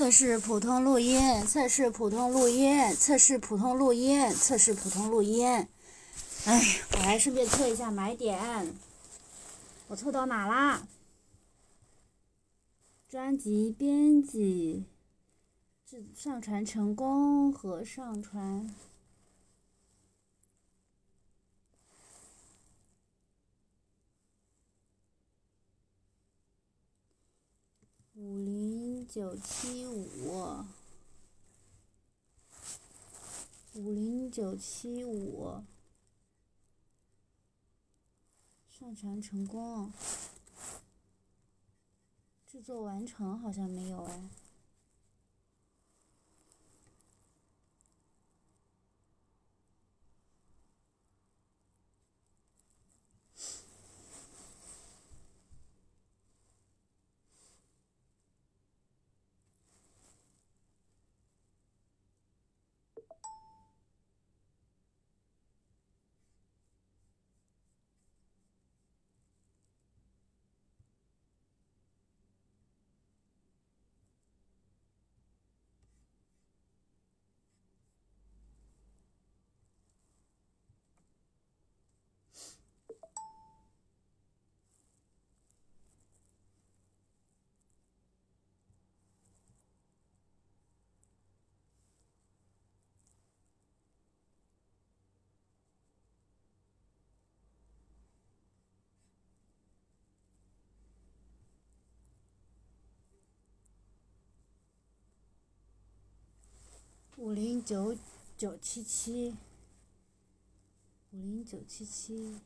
测试普通录音，测试普通录音，测试普通录音，测试普通录音。哎，我还顺便测一下买点，我测到哪啦？专辑编辑，制上传成功和上传。五零九七五，五零九七五，上传成功，制作完成好像没有哎。五零九九七七，五零九七七。